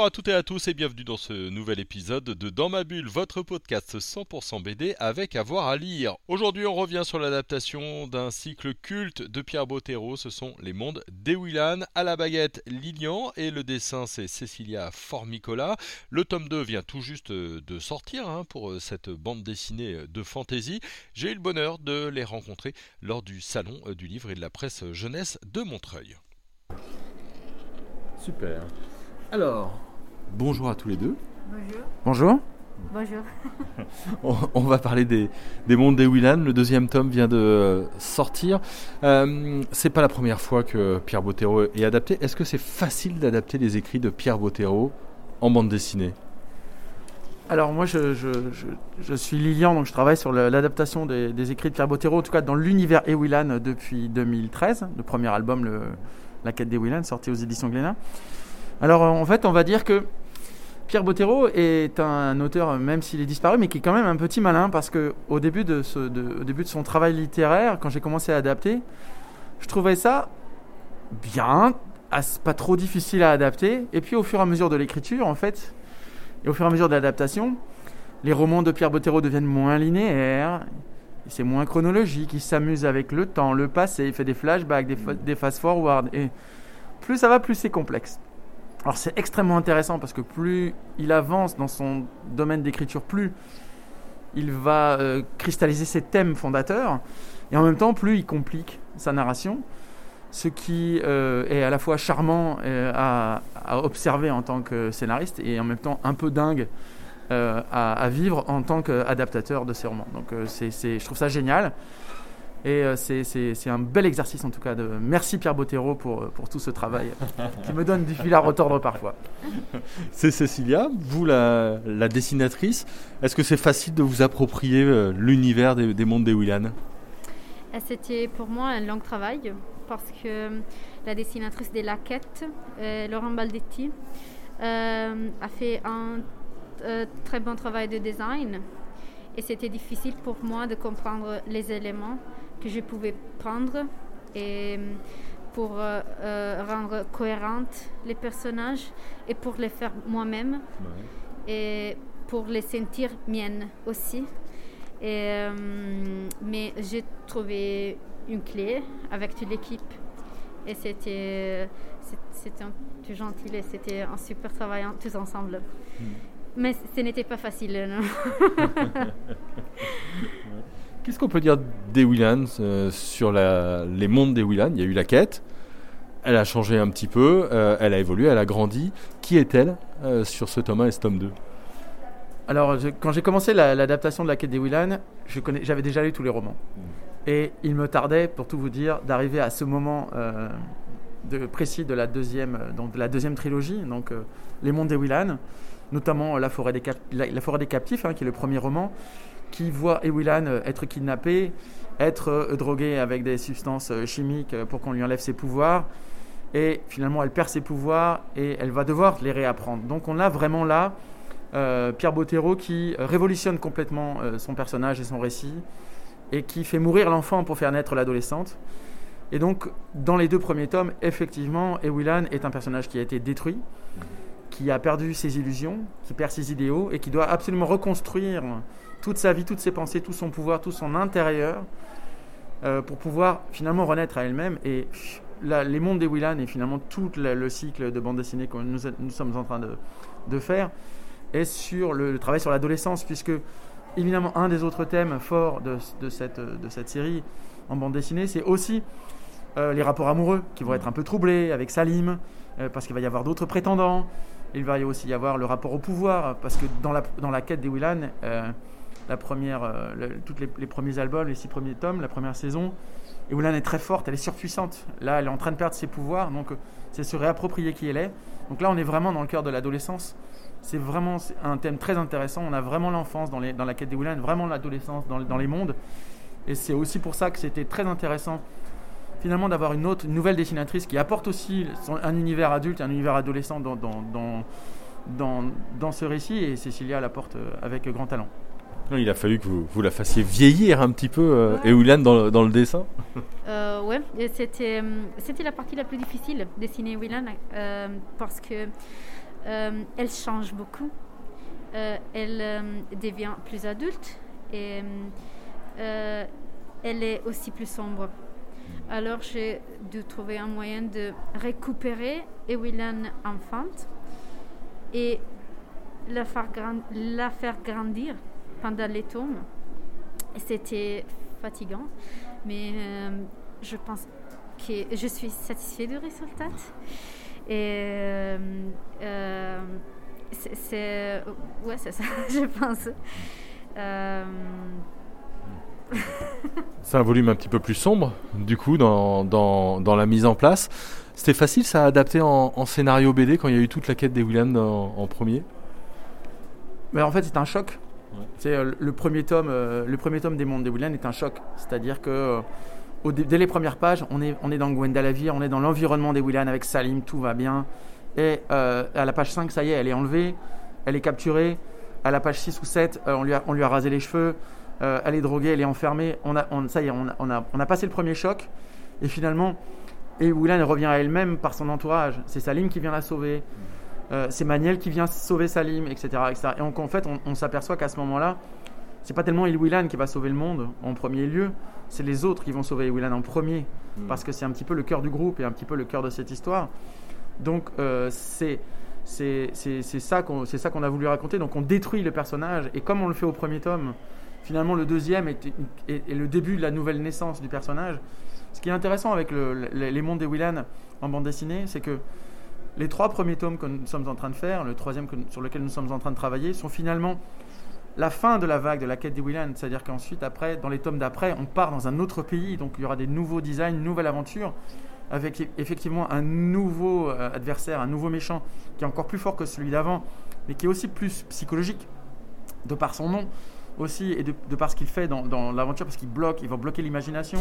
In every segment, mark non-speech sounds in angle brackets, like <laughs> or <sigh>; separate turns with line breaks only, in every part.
Bonjour à toutes et à tous et bienvenue dans ce nouvel épisode de Dans ma bulle, votre podcast 100% BD avec avoir à, lire. Aujourd'hui, on revient sur l'adaptation d'un cycle culte de Pierre Bottero. Ce sont Les Mondes d'Ewilan à la baguette Lilian et le dessin c'est Cecilia Formicola. Le tome 2 vient tout juste de sortir hein, pour cette bande dessinée de fantasy. J'ai eu le bonheur de les rencontrer lors du salon du livre et de la presse jeunesse de Montreuil.
Super. Alors, bonjour à tous les deux.
Bonjour.
Bonjour.
Bonjour. <laughs>
On, on va parler des, des mondes des Willan. Le deuxième tome vient de euh, sortir. Euh, c'est pas la première fois que Pierre Bottero est adapté. Est-ce que c'est facile d'adapter les écrits de Pierre Bottero en bande dessinée?
Alors moi je, je, je, je suis Lilian, donc je travaille sur l'adaptation des, des écrits de Pierre Bottero, en tout cas dans l'univers Ewilan depuis 2013, le premier album, le- La quête d'Ewilan, sorti aux éditions Glénat. Alors en fait on va dire que Pierre Bottero est un auteur, même s'il est disparu, mais qui est quand même un petit malin parce que au début de, son travail littéraire, quand j'ai commencé à adapter, je trouvais ça bien, as- pas trop difficile à adapter. Et puis au fur et à mesure de l'écriture, en fait, et au fur et à mesure de l'adaptation, les romans de Pierre Bottero deviennent moins linéaires, c'est moins chronologique, il s'amuse avec le temps, le passé, il fait des flashbacks, des, des fast-forward, et plus ça va, plus c'est complexe. Alors c'est extrêmement intéressant parce que plus il avance dans son domaine d'écriture, plus il va euh, cristalliser ses thèmes fondateurs, et en même temps, plus il complique sa narration, ce qui euh, est à la fois charmant euh, à, observer en tant que scénariste et en même temps un peu dingue à, vivre en tant qu'adaptateur de ces romans. Donc c'est- je trouve ça génial. Et euh, c'est, c'est- c'est un bel exercice en tout cas. De... Merci Pierre Bottero pour, pour tout ce travail <laughs> qui me donne du fil à retordre parfois. <laughs>
C'est Cécilia, vous la, la dessinatrice. Est-ce que c'est facile de vous approprier euh, l'univers des, des mondes des Willan?
C'était pour moi un long travail parce que la dessinatrice de la quête, euh, Laurent Baldetti, euh, a fait un euh, très bon travail de design et c'était difficile pour moi de comprendre les éléments que je pouvais prendre et euh, pour euh, euh, rendre cohérentes les personnages et pour les faire moi-même et pour les sentir miennes aussi. Et, euh, mais j'ai trouvé une clé avec toute l'équipe et c'était c'était tout gentil et c'était un super travail tous ensemble. Mais ce n'était pas facile. non? <laughs> <laughs>
Qu'est-ce qu'on peut dire des Willan euh, sur la- les mondes des Willan Il y a eu la quête. Elle a changé un petit peu, euh, elle a évolué, elle a grandi. Qui est-elle euh, sur ce tome 1 et ce tome 2
Alors, je- quand j'ai commencé la- l'adaptation de la quête des Willan, j'avais déjà lu tous les romans. Et il me tardait, pour tout vous dire, d'arriver à ce moment euh, de, précis de la deuxième, donc de la deuxième trilogie, donc Les Mondes des Willan, notamment la, forêt des Cap- la, la Forêt des Captifs, hein, qui est le premier roman, qui voit Ewilan euh, être kidnappé, être euh, drogué avec des substances euh, chimiques pour qu'on lui enlève ses pouvoirs. Et finalement, elle perd ses pouvoirs et elle va devoir les réapprendre. Donc on a vraiment là euh, Pierre Bottero qui révolutionne complètement euh, son personnage et son récit et qui fait mourir l'enfant pour faire naître l'adolescente. Et donc, dans les deux premiers tomes, effectivement, Ewilan est un personnage qui a été détruit, qui a perdu ses illusions, qui perd ses idéaux et qui doit absolument reconstruire toute sa vie, toutes ses pensées, tout son pouvoir, tout son intérieur euh, pour pouvoir finalement renaître à elle-même. Et les mondes d'Ewilan et finalement tout le cycle de bande dessinée que nous, sommes en train de, faire est sur le, travail sur l'adolescence, puisque évidemment un des autres thèmes forts de, cette, série en bande dessinée, c'est aussi euh, les rapports amoureux qui vont être un peu troublés avec Salim, euh, parce qu'il va y avoir d'autres prétendants. Il va y aussi y avoir le rapport au pouvoir, parce que dans la, dans la quête des Willan, la première, euh, toutes les, premiers albums, les six premiers tomes, la première saison, et Willan est très forte, elle est surpuissante. Là, elle est en train de perdre ses pouvoirs, donc euh, c'est se réapproprier qui elle est. Donc là, on est vraiment dans le cœur de l'adolescence. C'est vraiment un thème très intéressant. On a vraiment l'enfance dans, la quête des Willan, vraiment l'adolescence dans, les mondes. Et c'est aussi pour ça que c'était très intéressant finalement d'avoir une autre, une nouvelle dessinatrice qui apporte aussi un univers adulte, un univers adolescent dans ce récit et Cécilia l'apporte euh, avec grand talent.
Non, Il a fallu que vous, vous la fassiez vieillir un petit peu, euh,
Ouais.
Ewilan, dans, le- dans le dessin.
Euh, ouais, et c'était hum, c'était la partie la plus difficile dessiner Willan euh, parce que euh, elle change beaucoup. Euh, elle euh, devient plus adulte et euh, elle est aussi plus sombre. Alors j'ai dû trouver un moyen de récupérer Ewilan enfante et la faire, gran- la faire grandir pendant les tomes. C'était fatigant, mais euh, je pense que je suis satisfaite du résultat. Et euh, euh, c'est-. Ouais, c'est ça, <laughs> je pense. Euh,
C'est un volume un petit peu plus sombre, du coup, dans, dans, dans la mise en place. C'était facile, ça, à adapter en, en scénario BD quand il y a eu toute la quête des Willan en, en premier?
Mais en fait, c'est un choc.
Ouais.
Euh, le premier tome, euh, le premier tome des Mondes des Willan est un choc. C'est-à-dire que euh, dès les premières pages, on est, on est dans Gwendalavir, on est dans l'environnement des Willan avec Salim, tout va bien. Et à la page 5, ça y est, elle est enlevée, elle est capturée. À la page 6 ou 7, euh, on, lui a, on lui a rasé les cheveux, elle est droguée, elle est enfermée. On a, ça y est, on a, on, a, passé le premier choc. Et finalement, et Willan revient à elle-même par son entourage. C'est Salim qui vient la sauver. Euh, c'est Maniel qui vient sauver Salim, etc. etc. Et donc, en fait, on, on s'aperçoit qu'à ce moment-là, c'est pas tellement Ilwilan qui va sauver le monde en premier lieu, c'est les autres qui vont sauver Ilwilan en premier, parce que c'est un petit peu le cœur du groupe et un petit peu le cœur de cette histoire. Donc, euh, c'est c'est ça qu'on qu'on a voulu raconter. Donc, on détruit le personnage, et comme on le fait au premier tome, finalement, le deuxième est, est- est le début de la nouvelle naissance du personnage. Ce qui est intéressant avec le- le- les mondes des Willan en bande dessinée, c'est que les trois premiers tomes que nous sommes en train de faire, le troisième sur lequel nous sommes en train de travailler, sont finalement la fin de la vague de la quête des Willan. C'est-à-dire qu'ensuite, après, dans les tomes d'après, on part dans un autre pays, donc il y aura des nouveaux designs, une nouvelle aventure, avec e- effectivement un nouveau euh, adversaire, un nouveau méchant, qui est encore plus fort que celui d'avant, mais qui est aussi plus psychologique, de par son nom aussi, et de, par ce qu'il fait dans, l'aventure, parce qu'il bloque, il va bloquer l'imagination.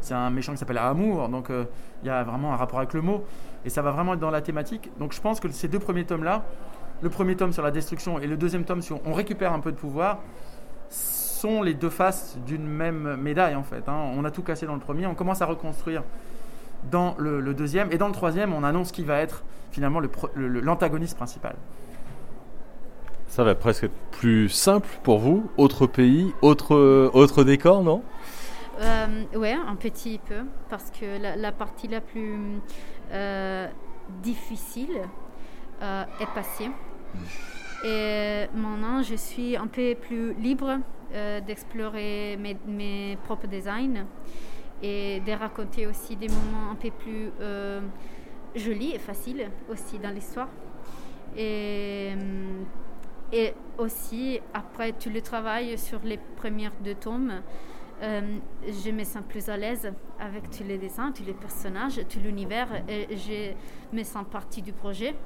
C'est un méchant qui s'appelle Amour, donc euh, il y a vraiment un rapport avec le mot, et ça va vraiment être dans la thématique. Donc je pense que ces deux premiers tomes-là, le premier tome sur la destruction et le deuxième tome sur on récupère un peu de pouvoir, sont les deux faces d'une même médaille en fait. hein. On a tout cassé dans le premier, on commence à reconstruire dans le, deuxième, et dans le troisième, on annonce qui va être finalement l'antagoniste principal.
Ça va presque être plus simple pour vous Autre pays, autre, autre décor, non?
Euh, ouais, un petit peu, parce que la, la partie la plus euh, difficile euh, est passée. Et maintenant, je suis un peu plus libre euh, d'explorer mes, mes propres designs et de raconter aussi des moments un peu plus euh, jolis et faciles aussi dans l'histoire. Et, hum, et aussi, après tout le travail sur les premières deux tomes, euh, je me sens plus à l'aise avec tous les dessins, tous les personnages, tout l'univers. Et je me sens partie du projet.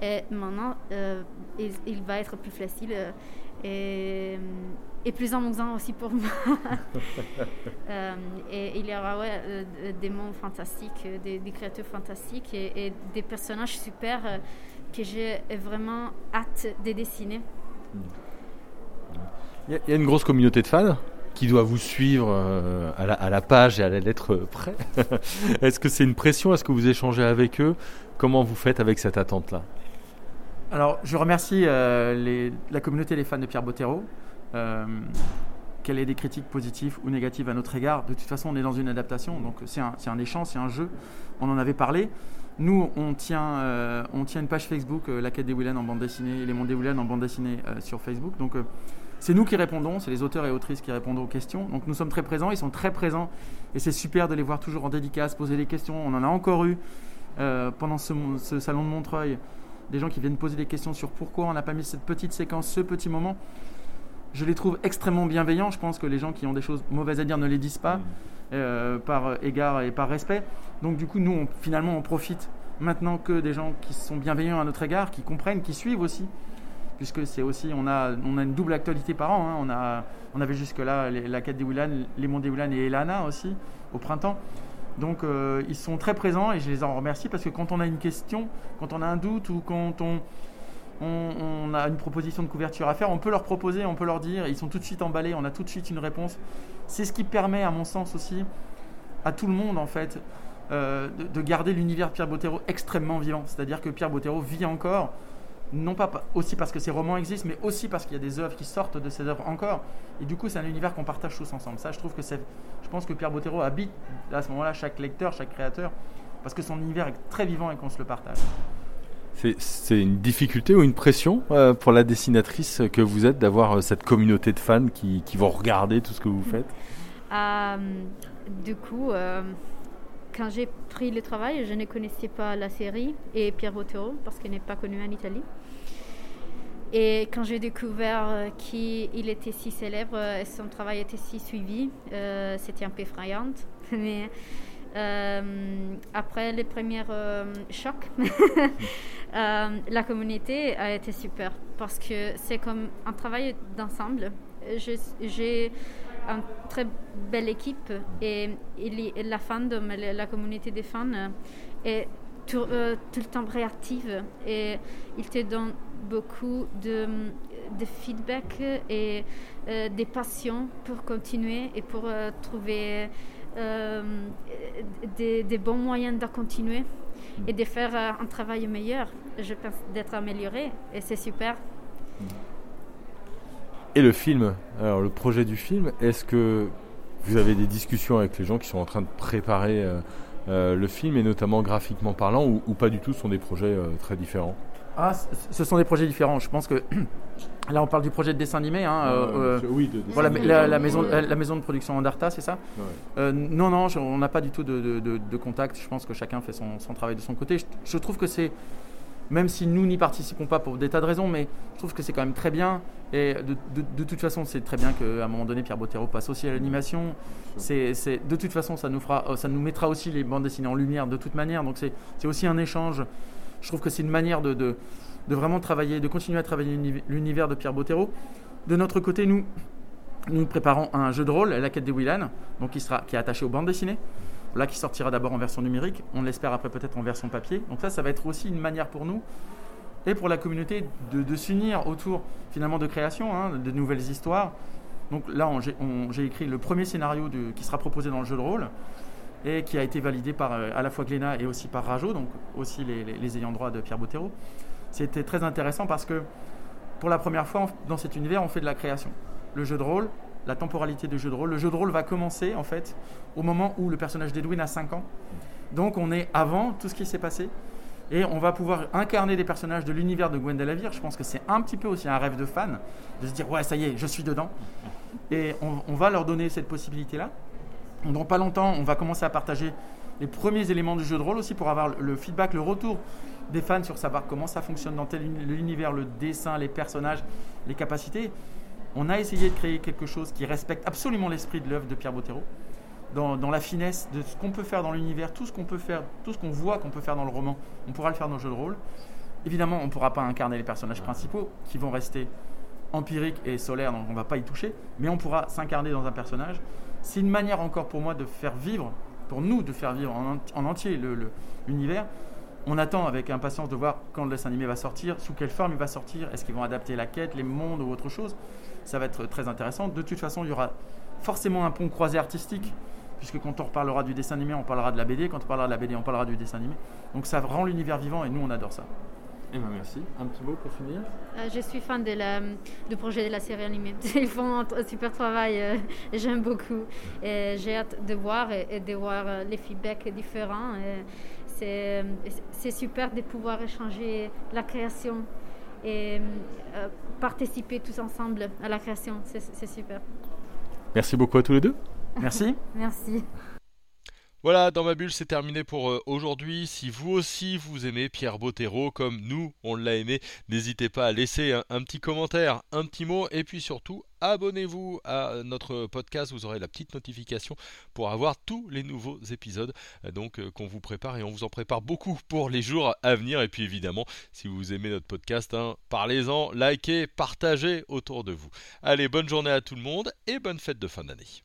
Et maintenant, euh, il, il va être plus facile euh, et, et plus amusant aussi pour moi. <laughs> Euh, et il y aura ouais, des mondes fantastiques, des, des créatures fantastiques et, et des personnages super que j'ai vraiment hâte de dessiner.
Il y, a- il y a une grosse communauté de fans qui doit vous suivre euh, à, la, à la page et à la lettre près. <laughs> Est-ce que c'est une pression? Est-ce que vous échangez avec eux? Comment vous faites avec cette attente-là?
Alors, je remercie euh, les- la communauté des fans de Pierre Bottero. euh, qu'elle ait des critiques positives ou négatives à notre égard. De toute façon, on est dans une adaptation, donc c'est un, c'est un échange, c'est un jeu. On en avait parlé. Nous, on tient, euh, on tient une page Facebook, euh, La Quête des en bande dessinée, Les Mondes des en bande dessinée euh, sur Facebook. Donc, c'est nous qui répondons, c'est les auteurs et autrices qui répondent aux questions. Donc, nous sommes très présents, ils sont très présents, et c'est super de les voir toujours en dédicace, poser des questions. On en a encore eu pendant ce salon de Montreuil des gens qui viennent poser des questions sur pourquoi on n'a pas mis cette petite séquence, ce petit moment. Je les trouve extrêmement bienveillants. Je pense que les gens qui ont des choses mauvaises à dire ne les disent pas euh, par égard et par respect. Donc du coup, nous, on- finalement, on profite maintenant que des gens qui sont bienveillants à notre égard, qui comprennent, qui suivent aussi, puisque c'est aussi, on a, on a une double actualité par an. hein. On, a, on avait jusque-là la quête des Willan, les mondes des Willan et Elana aussi, au printemps. Donc euh, ils sont très présents et je les en remercie parce que quand on a une question, quand on a un doute ou quand on, on, a une proposition de couverture à faire, on peut leur proposer, on peut leur dire, ils sont tout de suite emballés, on a tout de suite une réponse. C'est ce qui permet, à mon sens aussi, à tout le monde en fait, euh, de, de garder l'univers Pierre Bottero extrêmement vivant. C'est-à-dire que Pierre Bottero vit encore, non pas pa- aussi parce que ses romans existent, mais aussi parce qu'il y a des œuvres qui sortent de ses œuvres encore. Et du coup, c'est un univers qu'on partage tous ensemble. Ça, je trouve que c'est, je pense que Pierre Bottero habite à ce moment-là chaque lecteur, chaque créateur, parce que son univers est très vivant et qu'on se le partage.
C'est- une difficulté ou une pression euh, pour la dessinatrice que vous êtes d'avoir euh, cette communauté de fans qui, vont regarder tout ce que vous faites? <laughs>
Euh, du coup, quand j'ai pris le travail, je ne connaissais pas la série et Pierre Bottero parce qu'il n'est pas connu en Italie. Et quand j'ai découvert qu'il était si célèbre et son travail était si suivi, c'était un peu effrayant. <laughs> euh, après les premiers euh, chocs, <laughs> euh, la communauté a été super parce que c'est comme un travail d'ensemble. J'ai une très belle équipe et, la fandom, la, communauté des fans est tout, le temps réactive et il te donne beaucoup de, de feedback et des passions pour continuer et pour trouver des, des bons moyens de continuer et de faire euh, un travail meilleur. Je pense d'être amélioré et c'est super.
Et le film, alors le projet du film, est-ce que vous avez des discussions avec les gens qui sont en train de préparer euh, euh, le film et notamment graphiquement parlant ou, ou pas du tout, ce sont des projets euh, très différents
Ah, ce sont des projets différents. Je pense que <clears throat> là, on parle du projet de dessin animé. Hein, euh, euh,
Oui, de,
voilà, la, la maison, la, la maison de production Andarta, c'est ça
Ouais.
Euh, Non, non, je- on n'a pas du tout de, de- de- de contact. Je pense que chacun fait son, son travail de son côté. Je, je trouve que c'est, même si nous n'y participons pas pour des tas de raisons, mais je trouve que c'est quand même très bien. Et de, toute façon, c'est très bien qu'à un moment donné, Pierre Bottero passe aussi à l'animation. C'est, de toute façon, ça nous, fera, euh, ça nous mettra aussi les bandes dessinées en lumière de toute manière. Donc c'est aussi un échange. Je trouve que c'est une manière de, de, vraiment travailler, de continuer à travailler l'uni- l'univers de Pierre Bottero. De notre côté, nous, nous préparons un jeu de rôle, La quête des Willan, donc qui, sera, qui est attaché aux bandes dessinées. Là, qui sortira d'abord en version numérique, on l'espère après peut-être en version papier. Donc ça, ça va être aussi une manière pour nous et pour la communauté de, s'unir autour finalement de création, hein, de nouvelles histoires. Donc là, j'ai écrit le premier scénario qui sera proposé dans le jeu de rôle et qui a été validé par euh, à la fois Glénat et aussi par Rajo, donc aussi les, les- les ayants droit de Pierre Bottero. C'était très intéressant parce que pour la première fois dans cet univers, on fait de la création. Le jeu de rôle, la temporalité du jeu de rôle. Le jeu de rôle va commencer en fait au moment où le personnage d'Edwin a 5 ans. Donc on est avant tout ce qui s'est passé. Et on va pouvoir incarner des personnages de l'univers de Gwendal Lavire. Je pense que c'est un petit peu aussi un rêve de fan, de se dire ouais ça y est, je suis dedans. Et on, on va leur donner cette possibilité-là. Dans pas longtemps, on va commencer à partager les premiers éléments du jeu de rôle aussi pour avoir le feedback, le retour des fans sur savoir comment ça fonctionne dans tel uni- l'univers, le dessin, les personnages, les capacités. On a essayé de créer quelque chose qui respecte absolument l'esprit de l'œuvre de Pierre Bottero, dans, dans la finesse de ce qu'on peut faire dans l'univers, tout ce qu'on peut faire, tout ce qu'on voit qu'on peut faire dans le roman, on pourra le faire dans le jeu de rôle. Évidemment, on ne pourra pas incarner les personnages principaux qui vont rester empiriques et solaires, donc on ne va pas y toucher, mais on pourra s'incarner dans un personnage. C'est une manière encore pour moi de faire vivre, pour nous de faire vivre en, ent- en entier l'univers. On attend avec impatience de voir quand le dessin animé va sortir, sous quelle forme il va sortir, est-ce qu'ils vont adapter la quête, les mondes ou autre chose. Ça va être très intéressant. De toute façon, il y aura forcément un pont croisé artistique, puisque quand on reparlera du dessin animé, on parlera de la BD, quand on parlera de la BD, on parlera du dessin animé. Donc ça rend l'univers vivant et nous, on adore ça.
Eh ben merci. Un petit mot pour finir
Euh, je suis fan de la, du projet de la série animée. <laughs> Ils font un, super travail, euh, <laughs> j'aime beaucoup. J'ai hâte de voir et, et de voir euh, les feedbacks différents. C'est super de pouvoir échanger la création et euh, participer tous ensemble à la création. C'est super.
Merci beaucoup à tous les deux.
Merci. <laughs>
Merci.
Voilà, dans ma bulle, c'est terminé pour euh, aujourd'hui. Si vous aussi vous aimez Pierre Bottero comme nous, on l'a aimé, n'hésitez pas à laisser un, petit commentaire, un petit mot, et puis surtout, abonnez-vous à notre podcast. Vous aurez la petite notification pour avoir tous les nouveaux épisodes euh, donc euh, qu'on vous prépare et on vous en prépare beaucoup pour les jours à venir. Et puis évidemment, si vous aimez notre podcast, hein, parlez-en, likez, partagez autour de vous. Allez, bonne journée à tout le monde et bonne fête de fin d'année.